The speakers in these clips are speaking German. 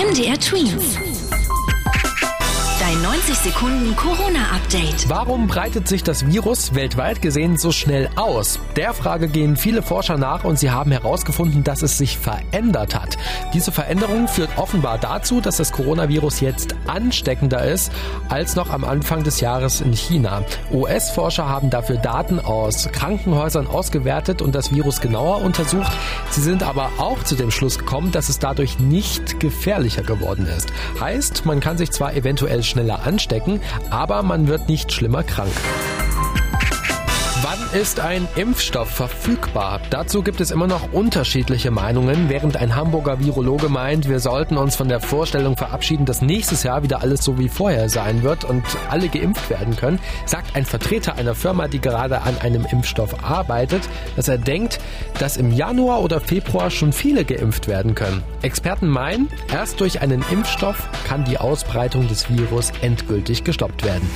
MDR Twins. Dein 90 Sekunden Corona-Update. Warum breitet sich das Virus weltweit gesehen so schnell aus? Der Frage gehen viele Forscher nach und sie haben herausgefunden, dass es sich verändert hat. Diese Veränderung führt offenbar dazu, dass das Coronavirus jetzt ansteckender ist als noch am Anfang des Jahres in China. US-Forscher haben dafür Daten aus Krankenhäusern ausgewertet und das Virus genauer untersucht. Sie sind aber auch zu dem Schluss gekommen, dass es dadurch nicht gefährlicher geworden ist. Heißt, man kann sich zwar eventuell schneller anstecken, aber man wird nicht schlimmer krank. Ist ein Impfstoff verfügbar? Dazu gibt es immer noch unterschiedliche Meinungen, während ein Hamburger Virologe meint, wir sollten uns von der Vorstellung verabschieden, dass nächstes Jahr wieder alles so wie vorher sein wird und alle geimpft werden können, sagt ein Vertreter einer Firma, die gerade an einem Impfstoff arbeitet, dass er denkt, dass im Januar oder Februar schon viele geimpft werden können. Experten meinen, erst durch einen Impfstoff kann die Ausbreitung des Virus endgültig gestoppt werden.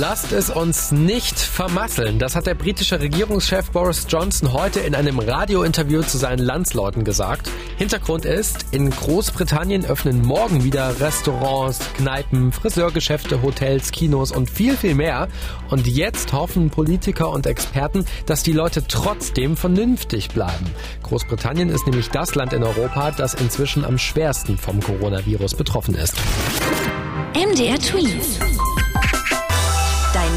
Lasst es uns nicht vermasseln. Das hat der britische Regierungschef Boris Johnson heute in einem Radiointerview zu seinen Landsleuten gesagt. Hintergrund ist, in Großbritannien öffnen morgen wieder Restaurants, Kneipen, Friseurgeschäfte, Hotels, Kinos und viel, viel mehr. Und jetzt hoffen Politiker und Experten, dass die Leute trotzdem vernünftig bleiben. Großbritannien ist nämlich das Land in Europa, das inzwischen am schwersten vom Coronavirus betroffen ist. MDR Twins.